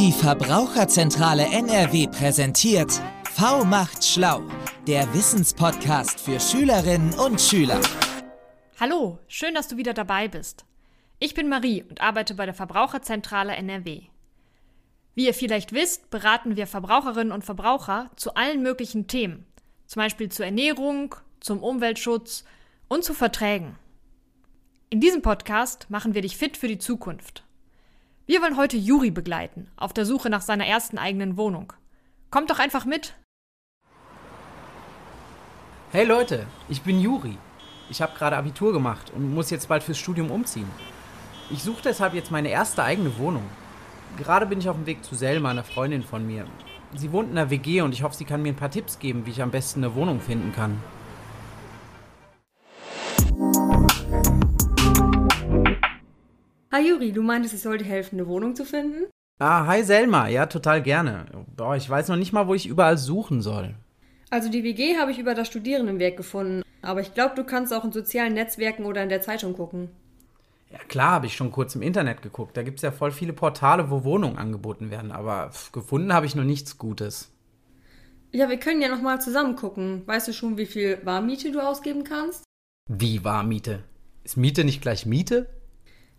Die Verbraucherzentrale NRW präsentiert V macht schlau, der Wissenspodcast für Schülerinnen und Schüler. Hallo, schön, dass du wieder dabei bist. Ich bin Marie und arbeite bei der Verbraucherzentrale NRW. Wie ihr vielleicht wisst, beraten wir Verbraucherinnen und Verbraucher zu allen möglichen Themen, zum Beispiel zur Ernährung, zum Umweltschutz und zu Verträgen. In diesem Podcast machen wir dich fit für die Zukunft. Wir wollen heute Juri begleiten, auf der Suche nach seiner ersten eigenen Wohnung. Kommt doch einfach mit! Hey Leute, ich bin Juri. Ich habe gerade Abitur gemacht und muss jetzt bald fürs Studium umziehen. Ich suche deshalb jetzt meine erste eigene Wohnung. Gerade bin ich auf dem Weg zu Selma, einer Freundin von mir. Sie wohnt in einer WG und ich hoffe, sie kann mir ein paar Tipps geben, wie ich am besten eine Wohnung finden kann. Hi Juri, du meintest, es soll dir helfen, eine Wohnung zu finden? Ah, hi Selma, ja, total gerne. Boah, ich weiß noch nicht mal, wo ich überall suchen soll. Also die WG habe ich über das Studierendenwerk gefunden, aber ich glaube, du kannst auch in sozialen Netzwerken oder in der Zeitung gucken. Ja, klar, habe ich schon kurz im Internet geguckt. Da gibt es ja voll viele Portale, wo Wohnungen angeboten werden, aber pff, gefunden habe ich noch nichts Gutes. Ja, wir können ja nochmal zusammen gucken. Weißt du schon, wie viel Warmmiete du ausgeben kannst? Wie Warmmiete? Ist Miete nicht gleich Miete?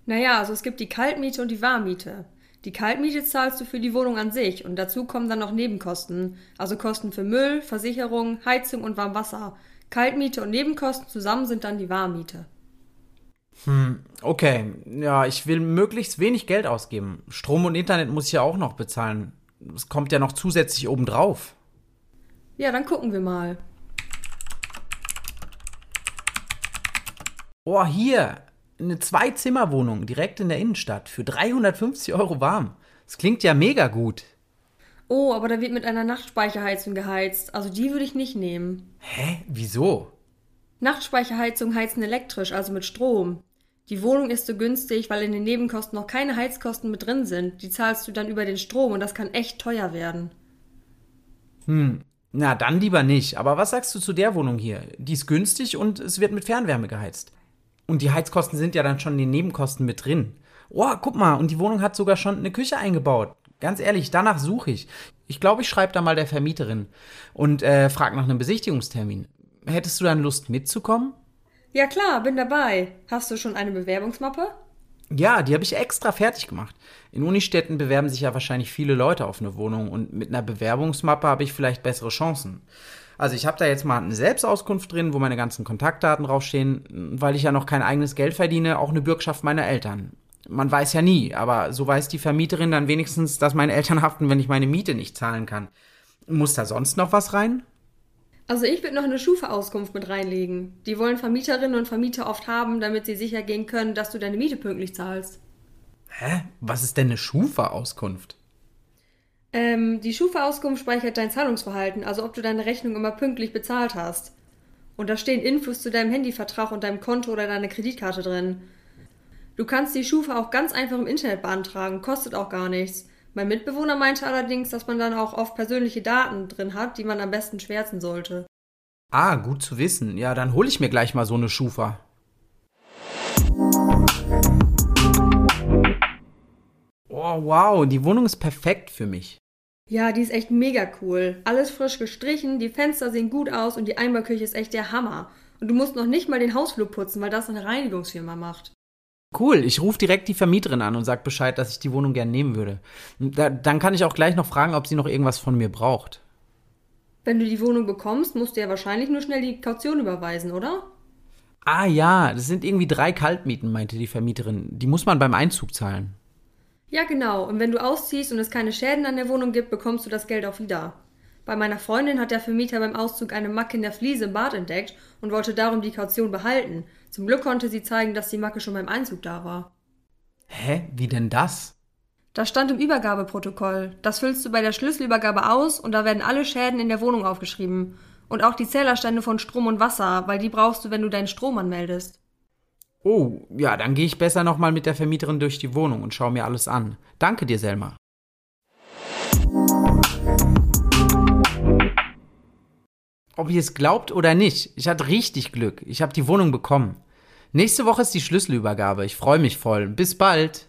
Naja, also es gibt die Kaltmiete und die Warmmiete. Die Kaltmiete zahlst du für die Wohnung an sich und dazu kommen dann noch Nebenkosten, also Kosten für Müll, Versicherung, Heizung und Warmwasser. Kaltmiete und Nebenkosten zusammen sind dann die Warmmiete. Hm, okay. Ja, ich will möglichst wenig Geld ausgeben. Strom und Internet muss ich ja auch noch bezahlen. Es kommt ja noch zusätzlich obendrauf. Ja, dann gucken wir mal. Oh, hier. Eine Zwei-Zimmer-Wohnung direkt in der Innenstadt für 350 Euro warm. Das klingt ja mega gut. Oh, aber da wird mit einer Nachtspeicherheizung geheizt. Also die würde ich nicht nehmen. Hä? Wieso? Nachtspeicherheizung heizen elektrisch, also mit Strom. Die Wohnung ist so günstig, weil in den Nebenkosten noch keine Heizkosten mit drin sind. Die zahlst du dann über den Strom und das kann echt teuer werden. Hm, na dann lieber nicht. Aber was sagst du zu der Wohnung hier? Die ist günstig und es wird mit Fernwärme geheizt. Und die Heizkosten sind ja dann schon in den Nebenkosten mit drin. Oh, guck mal, und die Wohnung hat sogar schon eine Küche eingebaut. Ganz ehrlich, danach suche ich. Ich glaube, ich schreibe da mal der Vermieterin und äh, frage nach einem Besichtigungstermin. Hättest du dann Lust mitzukommen? Ja klar, bin dabei. Hast du schon eine Bewerbungsmappe? Ja, die habe ich extra fertig gemacht. In Unistädten bewerben sich ja wahrscheinlich viele Leute auf eine Wohnung und mit einer Bewerbungsmappe habe ich vielleicht bessere Chancen. Also ich habe da jetzt mal eine Selbstauskunft drin, wo meine ganzen Kontaktdaten draufstehen, weil ich ja noch kein eigenes Geld verdiene, auch eine Bürgschaft meiner Eltern. Man weiß ja nie, aber so weiß die Vermieterin dann wenigstens, dass meine Eltern haften, wenn ich meine Miete nicht zahlen kann. Muss da sonst noch was rein? Also ich würde noch eine Schufa-Auskunft mit reinlegen. Die wollen Vermieterinnen und Vermieter oft haben, damit sie sicher gehen können, dass du deine Miete pünktlich zahlst. Hä? Was ist denn eine Schufa-Auskunft? Ähm, die Schufa-Auskunft speichert dein Zahlungsverhalten, also ob du deine Rechnung immer pünktlich bezahlt hast. Und da stehen Infos zu deinem Handyvertrag und deinem Konto oder deiner Kreditkarte drin. Du kannst die Schufa auch ganz einfach im Internet beantragen, kostet auch gar nichts. Mein Mitbewohner meinte allerdings, dass man dann auch oft persönliche Daten drin hat, die man am besten schwärzen sollte. Ah, gut zu wissen. Ja, dann hole ich mir gleich mal so eine Schufa. Oh, wow, die Wohnung ist perfekt für mich. Ja, die ist echt mega cool. Alles frisch gestrichen, die Fenster sehen gut aus und die Einbauküche ist echt der Hammer. Und du musst noch nicht mal den Hausflur putzen, weil das eine Reinigungsfirma macht. Cool, ich rufe direkt die Vermieterin an und sag Bescheid, dass ich die Wohnung gern nehmen würde. Da, dann kann ich auch gleich noch fragen, ob sie noch irgendwas von mir braucht. Wenn du die Wohnung bekommst, musst du ja wahrscheinlich nur schnell die Kaution überweisen, oder? Ah ja, das sind irgendwie drei Kaltmieten, meinte die Vermieterin. Die muss man beim Einzug zahlen. Ja, genau. Und wenn du ausziehst und es keine Schäden an der Wohnung gibt, bekommst du das Geld auch wieder. Bei meiner Freundin hat der Vermieter beim Auszug eine Macke in der Fliese im Bad entdeckt und wollte darum die Kaution behalten. Zum Glück konnte sie zeigen, dass die Macke schon beim Einzug da war. Hä? Wie denn das? Das stand im Übergabeprotokoll. Das füllst du bei der Schlüsselübergabe aus und da werden alle Schäden in der Wohnung aufgeschrieben. Und auch die Zählerstände von Strom und Wasser, weil die brauchst du, wenn du deinen Strom anmeldest. Oh, ja, dann gehe ich besser nochmal mit der Vermieterin durch die Wohnung und schaue mir alles an. Danke dir, Selma. Ob ihr es glaubt oder nicht, ich hatte richtig Glück. Ich habe die Wohnung bekommen. Nächste Woche ist die Schlüsselübergabe. Ich freue mich voll. Bis bald.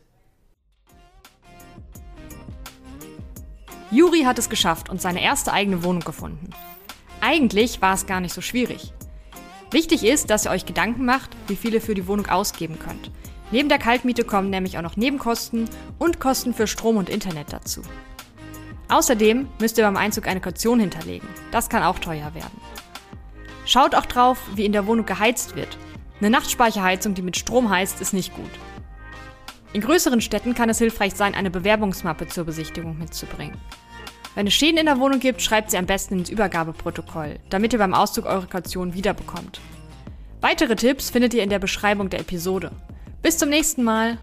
Juri hat es geschafft und seine erste eigene Wohnung gefunden. Eigentlich war es gar nicht so schwierig. Wichtig ist, dass ihr euch Gedanken macht, wie viel ihr für die Wohnung ausgeben könnt. Neben der Kaltmiete kommen nämlich auch noch Nebenkosten und Kosten für Strom und Internet dazu. Außerdem müsst ihr beim Einzug eine Kaution hinterlegen. Das kann auch teuer werden. Schaut auch drauf, wie in der Wohnung geheizt wird. Eine Nachtspeicherheizung, die mit Strom heizt, ist nicht gut. In größeren Städten kann es hilfreich sein, eine Bewerbungsmappe zur Besichtigung mitzubringen. Wenn es Schäden in der Wohnung gibt, schreibt sie am besten ins Übergabeprotokoll, damit ihr beim Auszug eure Kaution wiederbekommt. Weitere Tipps findet ihr in der Beschreibung der Episode. Bis zum nächsten Mal!